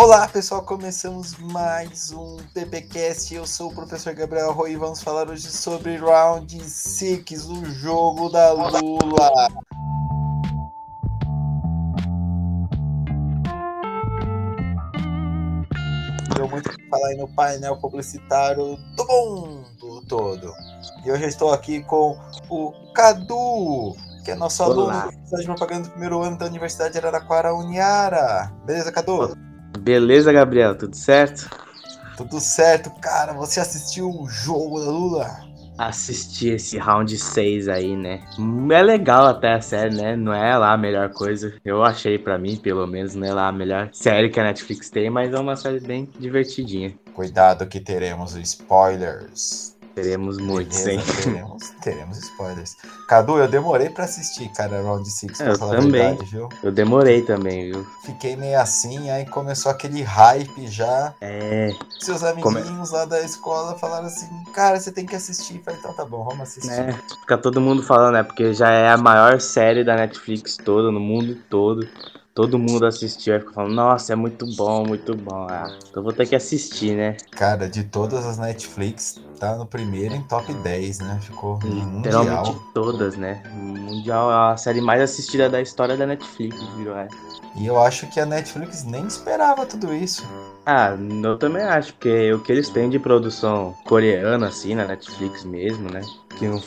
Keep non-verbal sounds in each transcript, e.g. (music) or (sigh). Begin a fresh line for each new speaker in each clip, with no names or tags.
Olá pessoal, começamos mais um PPcast. Eu sou o professor Gabriel Roy e vamos falar hoje sobre Round 6, o jogo da Lula. Deu muito o que falar aí no painel publicitário do mundo todo. E hoje eu estou aqui com o Cadu, que é nosso
Olá.
aluno de publicidade e propaganda do primeiro ano da Universidade de Araraquara, Uniara. Beleza, Cadu?
Beleza, Gabriel, tudo certo?
Tudo certo, cara. Você assistiu o jogo da Lula?
Assisti esse round 6 aí, né? É legal até a série, né? Não é lá a melhor coisa. Eu achei pra mim, pelo menos, não é lá a melhor série que a Netflix tem, mas é uma série bem divertidinha.
Cuidado que teremos spoilers.
Teremos muitos, hein?
Teremos, teremos spoilers. Cadu, eu demorei pra assistir, cara, Round 6, pra
Eu
falar
também.
a verdade, viu?
Eu demorei também, viu?
Fiquei meio assim, aí começou aquele hype já.
É,
Seus
Come-
amiguinhos lá da escola falaram assim, cara, você tem que assistir. Eu Falei, então tá bom, vamos assistir.
né? Fica todo mundo falando, né? Porque já é a maior série da Netflix toda, no mundo todo. Todo mundo assistiu e fica falando, nossa, é muito bom, muito bom. Ah, então vou ter que assistir, né?
Cara, de todas as Netflix, tá no primeiro em top 10, né? Ficou
Literalmente
mundial.
todas, né? Mundial é a série mais assistida da história da Netflix, virou essa.
E eu acho que a Netflix nem esperava tudo isso.
Ah, eu também acho, porque o que eles têm de produção coreana, assim, na Netflix mesmo, né? Que não,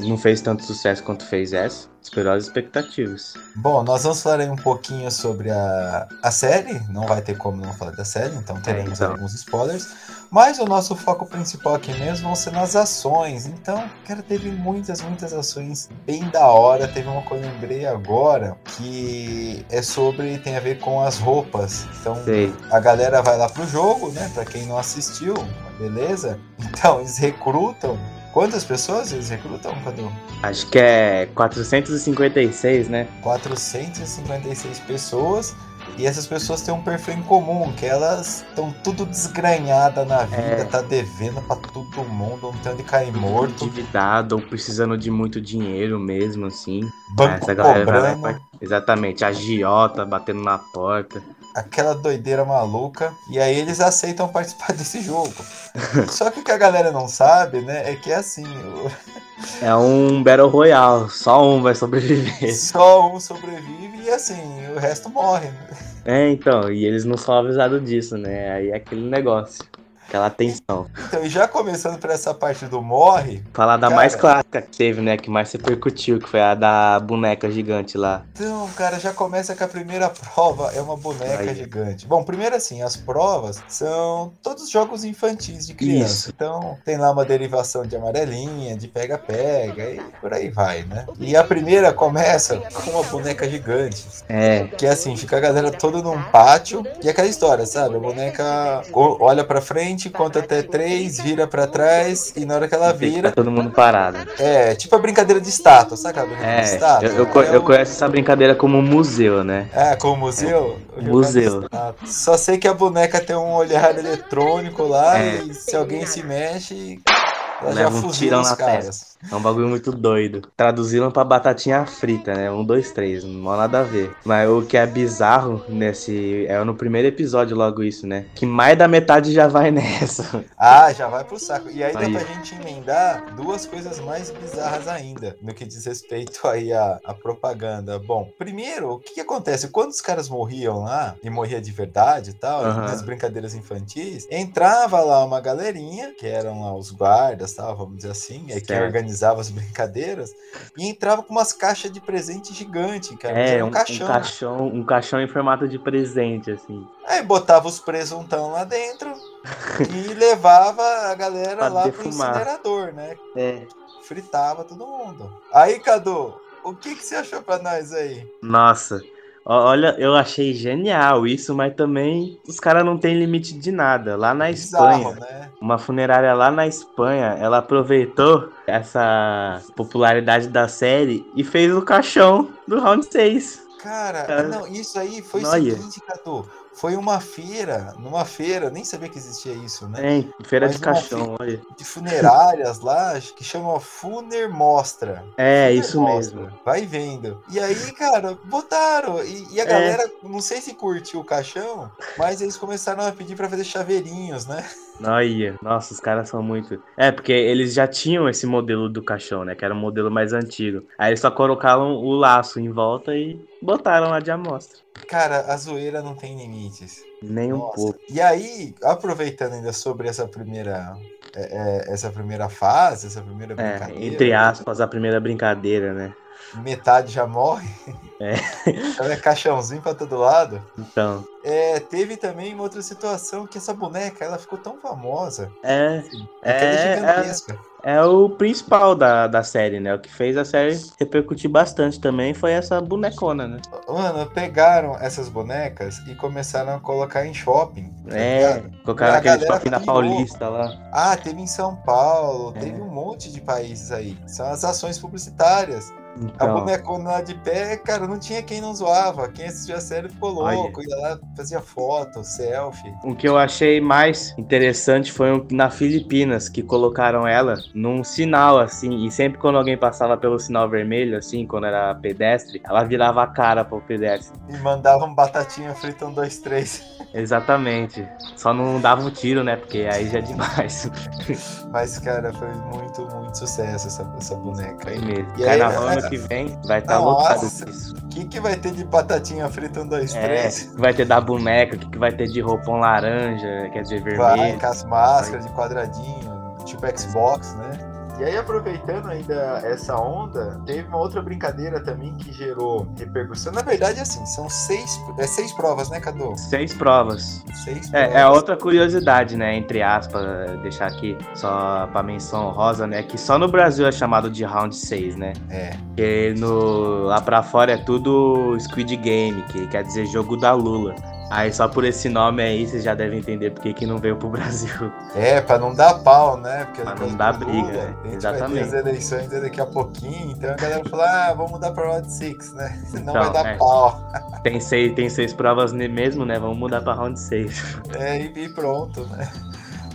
não fez tanto sucesso quanto fez essa. Esperou as expectativas.
Bom, nós vamos falar aí um pouquinho sobre a, a série. Não vai ter como não falar da série, então teremos
então.
alguns spoilers. Mas o nosso foco principal aqui mesmo vão ser nas ações. Então, cara, teve muitas, muitas ações bem da hora. Teve uma que eu lembrei agora que é sobre. tem a ver com as roupas. Então,
Sei.
a galera vai lá pro jogo, né? Pra quem não assistiu, beleza? Então, eles recrutam. Quantas pessoas eles recrutam, Cadu?
Acho que é 456, né?
456 pessoas. E essas pessoas têm um perfil em comum, que elas estão tudo desgranhada na vida,
É.
tá devendo pra todo mundo, não tem onde cair morto,
Endividado ou precisando de muito dinheiro mesmo, assim.
banco
Essa galera vai
cobrando,
faz- Exatamente, agiota batendo na porta.
Aquela doideira maluca. E aí eles aceitam participar (laughs) desse jogo. Só que o que a galera não sabe, né, é que é assim, o-
É um Battle Royale, só um vai sobreviver. (laughs)
só um sobrevive e assim, o resto morre.
É, então, e eles não são avisados disso, né? Aí é aquele negócio, aquela tensão.
Então, e já começando por essa parte do morre,
Falar da
Cara.
mais clássica que teve, né? Que mais repercutiu, que foi a da boneca gigante lá.
Então, cara, já começa que a primeira prova é uma boneca
Aí.
gigante. Bom, primeiro assim, as provas são todos jogos infantis de criança.
Isso.
Então, tem lá uma derivação de amarelinha, de pega-pega e por aí vai, né? E a primeira começa com uma boneca gigante.
É,
Que é assim, fica a galera toda num pátio. E é aquela história, sabe? A boneca olha pra frente, conta até três, vira pra trás e na hora que ela vira,
ficar todo mundo parado.
é tipo a brincadeira de estátua, aquela brincadeira de
É,
estátua?
eu, eu,
É
eu
um-
conheço essa brincadeira como museu, né?
É, com o museu? Eu jogar
Museu.
Só sei que a boneca tem um olhar eletrônico lá
É.
e se alguém se mexe, ela já
Leva um
fuzila os caras.
É um bagulho muito doido. Traduziram pra batatinha frita, né? Um, dois, três. Não há nada a ver. Mas o que é bizarro nesse. É no primeiro episódio logo isso, né? Que mais da metade já vai (laughs) nessa.
Ah, já vai pro saco. E aí dá
Aí.
pra gente emendar duas coisas mais bizarras ainda, no que diz respeito aí à, à propaganda. Bom, primeiro, o que, que acontece? Quando os caras morriam lá, e morria de verdade e tal,
Aham.
nas brincadeiras infantis, entrava lá uma galerinha, que eram lá os guardas, tal, vamos dizer assim, é que
Certo.
Organizava as brincadeiras, e entrava com umas caixas de presente gigante, cara.
É,
Era
um,
um caixão.
um caixão. Um caixão em formato de presente, assim.
Aí botava os presuntão lá dentro e (laughs) levava a galera
Pra
lá pro
defumar.
incinerador, né?
É.
Fritava todo mundo. Aí, Cadu, o que, que você achou pra nós aí?
Nossa. Olha, eu achei genial isso, mas também os caras não têm limite de nada. Lá na
Bizarro,
Espanha,
né?
uma funerária lá na Espanha, ela aproveitou essa popularidade da série e fez o caixão do Round 6.
Cara, não, isso aí foi o
Noia.
seguinte, Cadu. Foi uma feira, numa feira, nem sabia que existia isso, né?
É, feira
Mas
de caixão, olha.
De funerárias lá, que chama Funer Mostra.
É,
Funer
isso
Mostra.
mesmo.
Vai vendo. E aí, cara, botaram. E, e a
É.
galera, não sei se curtiu o caixão, mas eles começaram a pedir pra fazer chaveirinhos, né?
Olha, nossa, os caras são muito. É, porque eles já tinham esse modelo do caixão, né? Que era um modelo mais antigo. Aí eles só colocaram o laço em volta e botaram lá de amostra.
Cara, a zoeira não tem limites.
Nem um
Nossa.
pouco.
E aí, aproveitando ainda sobre essa primeira, é, é, essa primeira fase, essa primeira
É,
brincadeira,
entre aspas, a primeira brincadeira, né?
Metade já morre.
É. (laughs)
Então é caixãozinho pra todo lado.
Então,
É, teve também uma outra situação que essa boneca, ela ficou tão famosa,
é,
ela é
é,
gigantesca.
é o principal da, da série, né? O que fez a série repercutir bastante também foi essa bonecona, né?
Mano, pegaram essas bonecas e começaram a colocar em shopping. tá
É,
ligado?
colocaram aquele shopping na. Paulista lá.
Ah, teve em São Paulo,
É.
teve um monte de países aí. São as ações publicitárias. A
Então,
bonecona lá de pé, cara, não tinha quem não zoava. Quem assistia a série ficou
Olha.
louco. Ia lá, fazia foto, selfie.
o que eu achei mais interessante foi um- na Filipinas, que colocaram ela num sinal, assim, e sempre quando alguém passava pelo sinal vermelho, assim, quando era pedestre, ela virava a cara pro pedestre.
E mandavam batatinha frita um, dois, três. (laughs)
Exatamente. Só não dava um tiro, né? Porque aí já é demais.
Mas, cara, foi muito, muito sucesso essa, essa boneca.
Foi mesmo.
E aí,
Carnaval que vem vai estar
Nossa.
lotado disso.
O que, que vai ter de batatinha frita um, dois,
É,
três?
vai ter da boneca, o que, que vai ter de roupão laranja, quer dizer,
Vai,
vermelho.
com as máscaras de quadradinho, tipo Xbox, né? E aí, aproveitando ainda essa onda, teve uma outra brincadeira também que gerou repercussão. Na verdade, assim, são seis, é seis provas, né, Cadu?
Seis provas.
Seis
É,
provas.
é outra curiosidade, né? Entre aspas, deixar aqui só pra menção rosa, né? Que só no Brasil é chamado de round 6, né?
É,
Porque no, lá pra fora é tudo Squid Game, que quer dizer jogo da Lula. Aí só por esse nome aí vocês já devem entender porque que não veio pro Brasil.
é, pra não dar pau, né? Porque
Pra não dar briga,
Lula,
né?
A gente vai ter
Exatamente.
as eleições daqui a pouquinho, então a galera falou, ah, vamos mudar pra Round 6, né? (laughs) Senão
Então,
vai dar
é.
pau.
Tem seis, tem seis provas mesmo, né? Vamos mudar pra round 6.
É, e pronto, né?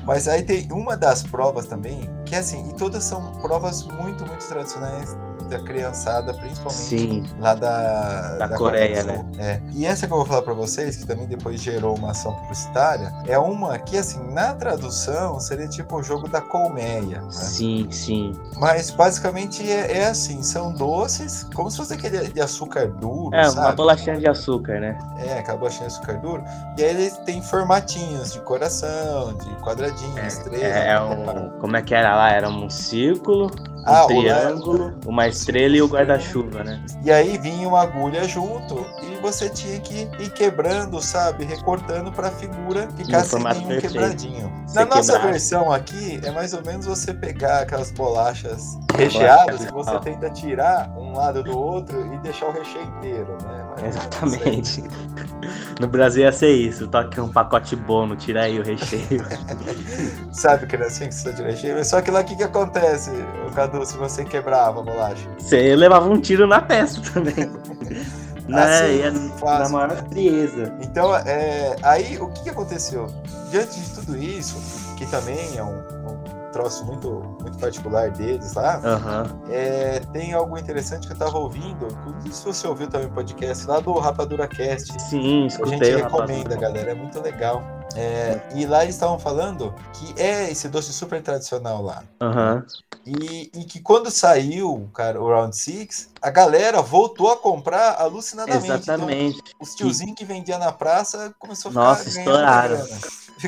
Mas aí tem uma das provas também, que é assim, e todas são provas muito, muito tradicionais da criançada, principalmente
Sim,
lá da,
Da Coreia,
Coreia Sul. É. E essa que eu vou falar pra vocês, que também depois gerou uma ação publicitária, é uma que, assim, na tradução seria tipo o jogo da colmeia. Né?
sim, sim.
Mas basicamente é, é assim: são doces, como se fosse aquele de açúcar duro,
É, uma
sabe?
bolachinha de açúcar, né?
É, aquela bolachinha de açúcar duro. E aí eles têm formatinhos de coração, de quadradinho, estrela.
É, é um. Como é que era lá? Era um círculo, um
Ah,
triângulo, uma estrela e o guarda-chuva, né?
E aí vinha uma agulha junto e você tinha que ir quebrando, sabe? Recortando pra figura ficar sem nenhum
perfeito.
quebradinho.
Se
Na nossa
quebrar-
versão aqui, é mais ou menos você pegar aquelas bolachas recheadas e você tenta tirar um lado do outro e deixar o recheio inteiro, né? Mas-
Exatamente. No Brasil ia ser isso. Toque um pacote bono, tira aí o recheio. (laughs)
Sabe, criancinha, que você de recheio? Só que lá o que, que acontece, Cadu, se você quebrava a bolacha?
Você levava um tiro na testa também. (laughs) né?
Assim, fácil,
na maior
né?
frieza.
Então, é, aí o que, que aconteceu? Diante de tudo isso, que também é um troço muito, muito particular deles lá,
Aham.
é, tem algo interessante que eu tava ouvindo. Se você ouviu também o podcast lá do Rapadura Cast.
Sim,
A
escutei
gente
o rapaz.
recomenda, galera, é muito legal. É, e lá eles estavam falando que é esse doce super tradicional lá.
Aham.
E, e que quando saiu, cara, o Round 6, a galera voltou a comprar alucinadamente. Então,
Exatamente.
os tiozinhos que vendia na praça começou a ficar
Nossa, estouraram.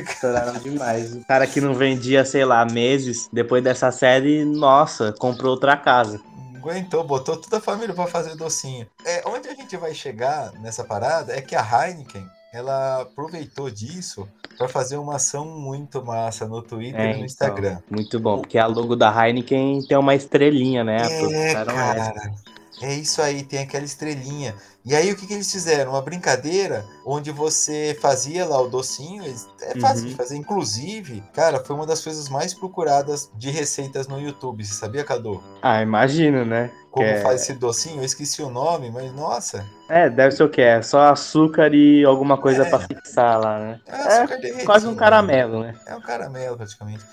Estouraram demais. O cara que não vendia, sei lá, meses, depois dessa série, nossa, comprou outra casa.
Aguentou, botou toda a família pra fazer docinho. É, onde a gente vai chegar nessa parada é que a Heineken, ela aproveitou disso pra fazer uma ação muito massa no Twitter
É,
e no
então,
Instagram.
Muito bom, porque a logo da Heineken tem uma estrelinha, né?
É,
Aproveitaram essa.
É isso aí, tem aquela estrelinha. E aí o que, que eles fizeram? Uma brincadeira onde você fazia lá o docinho. É fácil
Uhum.
de fazer. Inclusive, cara, foi uma das coisas mais procuradas de receitas no YouTube. Você sabia, Cadu?
Ah, imagino, né?
Como
Que é-
faz esse docinho? Eu esqueci o nome, mas nossa.
É, deve ser o quê? É só açúcar e alguma coisa
É.
pra fixar lá, né?
É açúcar derretido.
Quase um caramelo, né?
É um caramelo, praticamente.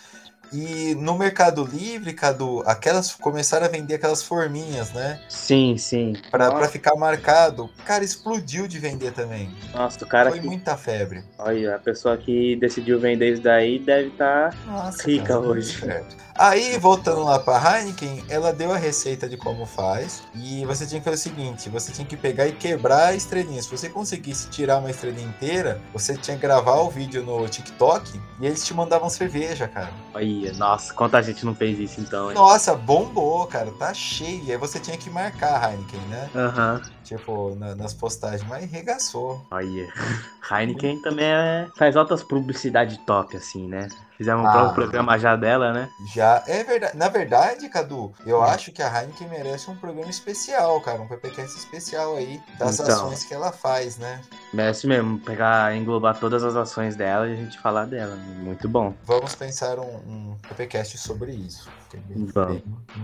E no Mercado Livre, Cadu, aquelas começaram a vender aquelas forminhas, né?
Sim, sim.
Pra, pra ficar marcado. Cara, explodiu de vender também.
Nossa, o cara
Foi
que.
muita febre.
Olha, a pessoa que decidiu vender isso daí deve estar.
Nossa,
Rica
cara,
hoje.
certo. Aí, voltando lá pra Heineken, ela deu a receita de como faz. E você tinha que fazer o seguinte: você tinha que pegar e quebrar a estrelinha. Se você conseguisse tirar uma estrelinha inteira, você tinha que gravar o vídeo no TikTok e eles te mandavam cerveja, cara.
Olha, nossa, quanta gente não fez isso então, hein?
Nossa, bombou, cara. Tá cheio. E aí você tinha que marcar Heineken, né?
Aham.
Tipo, na- nas postagens. Mas regaçou.
Olha. (laughs) Heineken também é... faz altas publicidade top, assim, né? Fizemos um
Ah.
próprio programa já dela, né?
Já é verdade. Na verdade, Cadu, eu acho que a Heineken merece um programa especial, cara. Um PPCast especial aí das
Então.
ações que ela faz, né?
Merece mesmo pegar, englobar todas as ações dela e a gente falar dela. Muito bom.
Vamos pensar um, um PPCast sobre isso. Que é bem, bem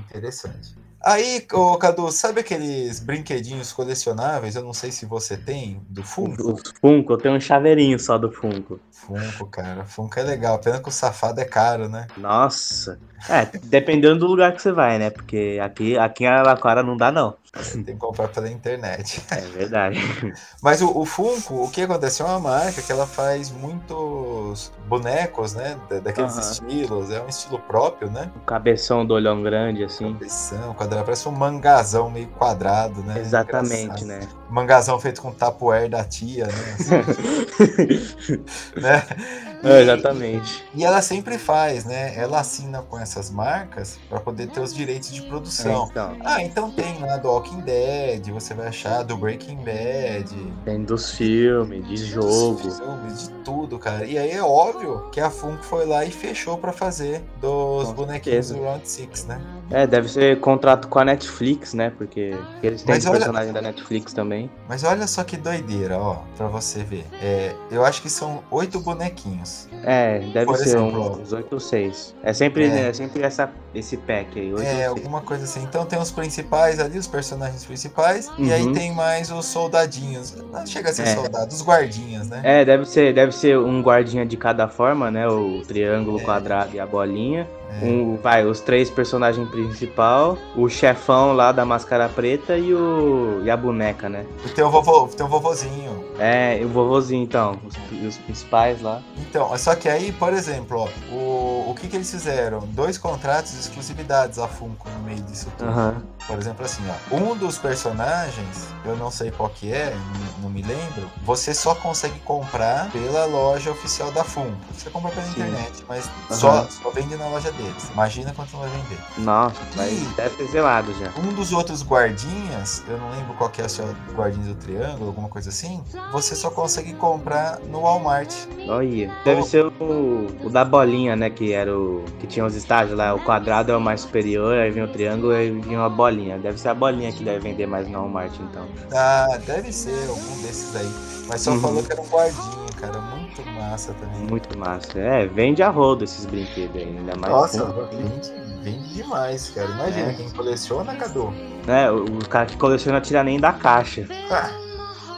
interessante. Aí, ô, Cadu, sabe aqueles brinquedinhos colecionáveis? Eu não sei se você tem, do Funko.
Os Funko, eu tenho um chaveirinho só do Funko.
Funko, cara. Funko é legal. Pena que o safado é caro, né?
Nossa. É, dependendo do lugar que você vai, né? Porque aqui, aqui em Araraquara não dá, não.
Você tem que comprar pela internet.
É verdade. (laughs)
Mas o, o Funko, o que acontece? É uma marca que ela faz muitos bonecos, né? da- Daqueles estilos. É um estilo próprio, né?
O cabeção do olhão grande, assim.
Cabeção, quadrado, parece um mangazão meio quadrado, né?
Exatamente,
Engraçado.
né?
Mangazão feito com tapoer da tia, né? (laughs) Assim, né? (laughs)
É, exatamente.
E ela sempre faz, né? Ela assina com essas marcas para poder ter os direitos de produção.
Então,
Ah, então tem lá do Walking Dead, você vai achar do Breaking Bad,
tem dos filmes, de jogo.
Dos filmes, de tudo, cara. E aí é óbvio que a Funko foi lá e fechou pra fazer dos
Com
bonequinhos
certeza.
do Round Six, né?
É, deve ser contrato com a Netflix, né? Porque eles têm
Mas
os
olha-
personagens da Netflix também.
Mas olha só que doideira, ó, pra você ver. É, eu acho que são oito bonequinhos.
É, deve
Por
ser
exemplo,
uns 8 ou 6. É sempre,
É.
é. sempre essa, esse pack aí, 8
É,
ou 6.
alguma coisa assim. Então tem os principais ali, os personagens principais, e aí
Uhum.
tem mais os soldadinhos. Não chega a ser
É.
soldados, os guardinhas, né?
É, deve ser, deve ser um guardinha de cada forma, né? O triângulo,
É.
o quadrado e a bolinha.
É.
Um, vai, os três personagens principal, o chefão lá da máscara preta e, o, e a boneca, né?
E tem o vovô, tem o vovozinho.
É, e o vovozinho então, os, os principais lá.
Então, só que aí, por exemplo, ó, o, o que, que eles fizeram? Dois contratos de exclusividades a Funko no meio disso tudo.
Aham.
Por exemplo, assim, ó, um dos personagens, eu não sei qual que é, não, não me lembro, você só consegue comprar pela loja oficial da Funko. Você compra pela
Sim.
internet, mas
Aham.
só, só vende na loja deles. Imagina quanto vai vender.
Nossa, mas
Ih.
deve ter zelado já.
Um dos outros guardinhas, eu não lembro qual que é o seu guardinha do triângulo, alguma coisa assim, você só consegue comprar no Walmart.
Olha, deve ser o, o da bolinha, né? Que era o. Que tinha os estágios lá. O quadrado é o mais superior, aí vinha o triângulo e vinha uma bolinha. Deve ser a bolinha que deve vender mais no Walmart, então.
Ah, deve ser algum desses aí. Mas só
Uhum.
falou que era um guardinha, cara. Muito massa também.
Muito massa. É, vende a rodo esses brinquedos aí, ainda mais.
Nossa, vende, vende demais, cara. Imagina
É.
quem coleciona, Cadu.
É, o, o cara que coleciona tira nem da caixa.
Ah,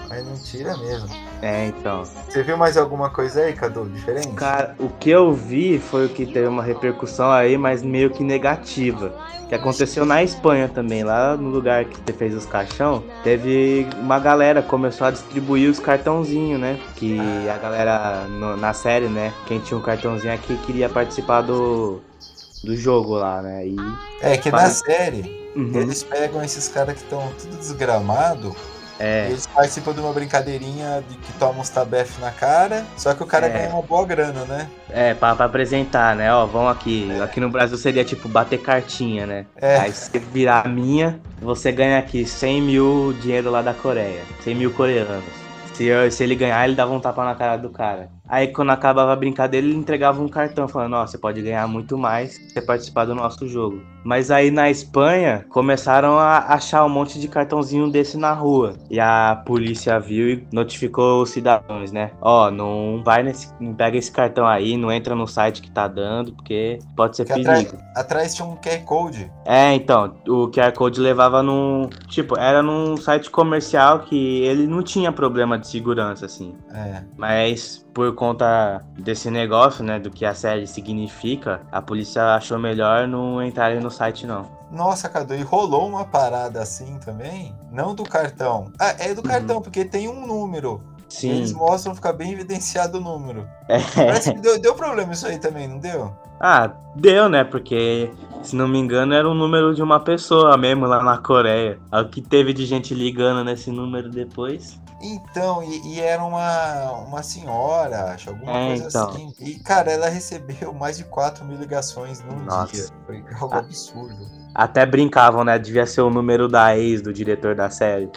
mas não tira mesmo.
É, então.
Você viu mais alguma coisa aí, Cadu, diferente?
Cara, o que eu vi foi o que teve uma repercussão aí, mas meio que negativa. Que aconteceu na Espanha também, lá no lugar que você fez os caixão, teve uma galera que começou a distribuir os cartãozinhos, né? Que a galera no- na série, né? Quem tinha um cartãozinho aqui queria participar do, do jogo lá, né? E.
É que na
Faz-
série,
Uhum.
eles pegam esses caras que estão tudo desgramado
É,
eles participam de uma brincadeirinha de que toma uns tabef na cara, só que o cara
É.
ganha uma boa grana, né?
é, pra, pra apresentar, né? Ó, vão aqui. Aqui no Brasil seria tipo bater cartinha, né?
É.
Aí se virar a minha, você ganha aqui 100 mil dinheiro lá da Coreia. 100 mil coreanos. Se, eu- se ele ganhar, ele dava um tapa na cara do cara. Aí quando acabava a brincadeira, ele entregava um cartão falando, ó, você pode ganhar muito mais se você participar do nosso jogo. Mas aí na Espanha começaram a achar um monte de cartãozinho desse na rua. E a polícia viu e notificou os cidadãos, né? Ó, não vai nesse. Não pega esse cartão aí, não entra no site que tá dando, porque pode ser
Que
perigo.
atrás, atrás tinha um QR Code.
É, então, o QR Code levava num. Tipo, era num site comercial que ele não tinha problema de segurança, assim.
É.
Mas por conta desse negócio, né, do que a série significa, a polícia achou melhor não entrarem no site, não.
Nossa, Cadu, e rolou uma parada assim também? Não do cartão. Ah, é do cartão, porque tem um número. Eles
Sim.
mostram, fica bem evidenciado o número.
É.
Parece que deu, deu problema isso aí também, não deu?
Ah, deu, né? Porque, se não me engano, era o número de uma pessoa mesmo lá na Coreia. É O que teve de gente ligando nesse número depois.
Então, e, e era uma, uma senhora, acho, alguma
É,
coisa
então.
assim. E, cara, ela recebeu mais de 4 mil ligações num
Nossa.
dia. Foi algo
Ah.
absurdo.
Até brincavam, né? Devia ser o número da ex do diretor da série.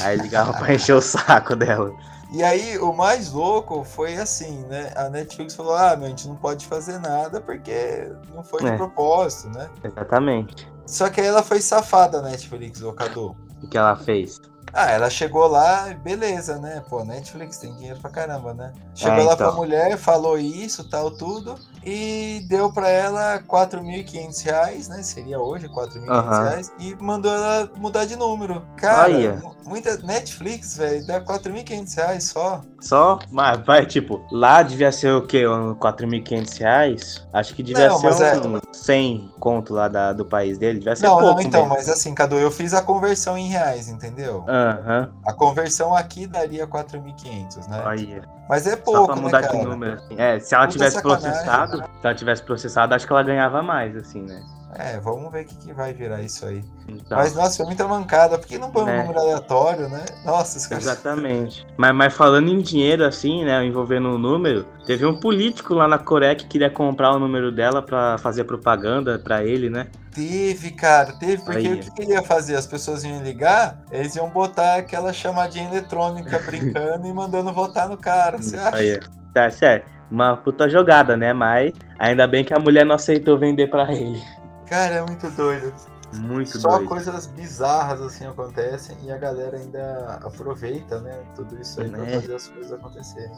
Aí ligavam pra encher o saco dela.
E aí, o mais louco foi assim, né? A Netflix falou: ah, meu, a gente não pode fazer nada porque não foi de
É.
propósito, né?
Exatamente.
Só que aí ela foi safada, a Netflix, Cadu.
O que ela fez?
Ah, ela chegou lá, beleza, né? Pô, Netflix tem dinheiro pra caramba, né? Chegou
É,
lá
então.
pra mulher, falou isso, tal, tudo, e deu pra ela 4.500 reais, né? Seria hoje 4.500
Aham.
reais, e mandou ela mudar de número. Cara,
Olha.
muita Netflix, velho, dá 4.500 reais só.
Só, mas vai, tipo, lá devia ser o quê? Um 4.500 reais? Acho que devia
Não,
ser
é-
um 100 conto lá da, do país dele. Devia ser
Não,
pouco
não, então,
mesmo.
mas assim, Cadu, eu fiz a conversão em reais, entendeu?
Aham,
A conversão aqui daria 4.500, né?
olha.
Mas é
Só
pouco,
pra
né,
mudar de
cara?
número. assim. É, se ela tivesse
sacanagem.
Processado, se ela tivesse processado, acho que ela ganhava mais, assim, né?
É, vamos ver o que, que vai virar isso aí.
Então,
Mas, nossa, foi muita mancada. Por que não põe um
É.
número aleatório, né? Nossa, os caras...
Exatamente. Mas, mas falando em dinheiro, assim, né, envolvendo o número, teve um político lá na Coreia que queria comprar o número dela pra fazer propaganda pra ele, né?
Teve, cara, teve. Porque
Aí.
o que, que ele ia fazer? As pessoas iam ligar, eles iam botar aquela chamadinha eletrônica brincando e mandando votar no cara. Você acha?
Aí, tá certo. Uma puta jogada, né? Mas ainda bem que a mulher não aceitou vender pra ele.
Cara, é muito doido.
Muito
Só
doido.
coisas bizarras assim acontecem e a galera ainda aproveita, né? Tudo isso aí pra
É.
fazer as coisas acontecerem.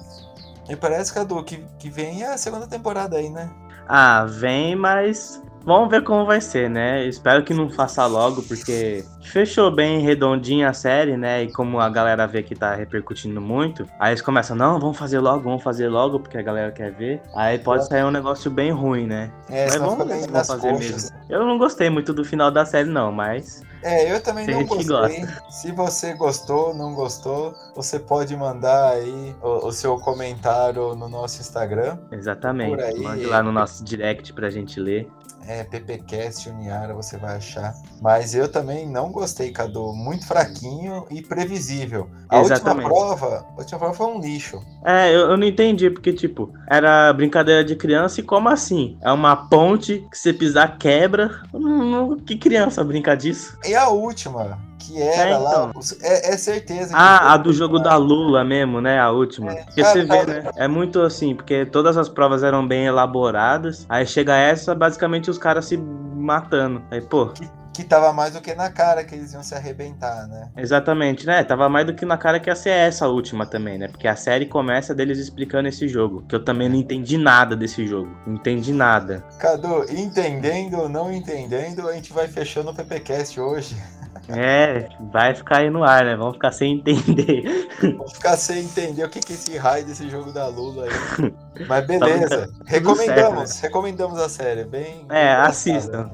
E parece, Cadu, que, que vem a segunda temporada aí, né?
Ah, vem, mas vamos ver como vai ser, né? Espero que não faça logo, porque fechou bem redondinha a série, né? E como a galera vê que tá repercutindo muito, aí eles começam, não, vamos fazer logo, vamos fazer logo, porque a galera quer ver. Aí pode sair um negócio bem ruim, né?
É,
Mas vamos fazer
coxas.
mesmo. Eu não gostei muito do final da série, não, mas.
É, eu também
Tem
não gostei. Se você gostou, não gostou, você pode mandar aí o, o seu comentário no nosso Instagram.
Exatamente.
Aí.
Mande lá no nosso direct pra gente ler.
É, PPCast Uniara, você vai achar. Mas eu também não gostei, Cadu. Muito fraquinho e previsível. A
Exatamente.
última prova, a última prova foi um lixo.
É, eu, eu não entendi, porque, tipo, era brincadeira de criança e como assim? É uma ponte que você pisar quebra. Não, não- que criança brinca disso?
E a última, que era
É,
lá,
então.
os- é, é certeza.
Ah, a do jogo da Lula mesmo, né? A última.
É,
porque
cara,
você vê,
cara.
né? É muito assim, porque todas as provas eram bem elaboradas. Aí chega essa, basicamente os caras se matando. Aí, pô,
Que tava mais do que na cara que eles iam se arrebentar, né?
Exatamente, né? Tava mais do que na cara que ia ser essa última também, né? Porque a série começa deles explicando esse jogo. Que eu também não entendi nada desse jogo. Não entendi nada.
Cadu, entendendo ou não entendendo, a gente vai fechando o PPCast hoje. (laughs)
É, vai ficar aí no ar, né? Vamos ficar sem entender.
Vou ficar sem entender o que, que é esse raio desse jogo da Lula aí. (laughs) Mas beleza. recomendamos,
certo,
recomendamos a série. Bem.
É,
bem engraçada
assistam.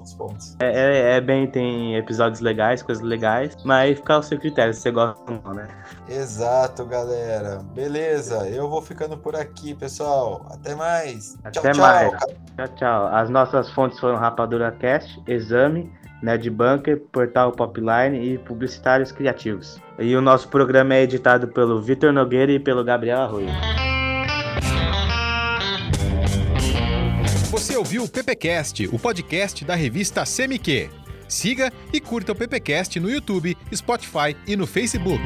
É, é- é bem, tem episódios legais, coisas legais, mas fica ao seu critério, se você gosta ou não, né?
Exato, galera. Beleza. Eu vou ficando por aqui, pessoal. Até mais.
Até
tchau, tchau.
mais. Tchau, tchau. As nossas fontes foram Rapadura Cast, Exame, Nerd Bunker, Portal Popline e Publicitários Criativos. E o nosso programa é editado pelo Vitor Nogueira e pelo Gabriel Arroio.
Você ouviu o PPcast, o podcast da revista CMQ. Siga e curta o PPcast no YouTube, Spotify e no Facebook.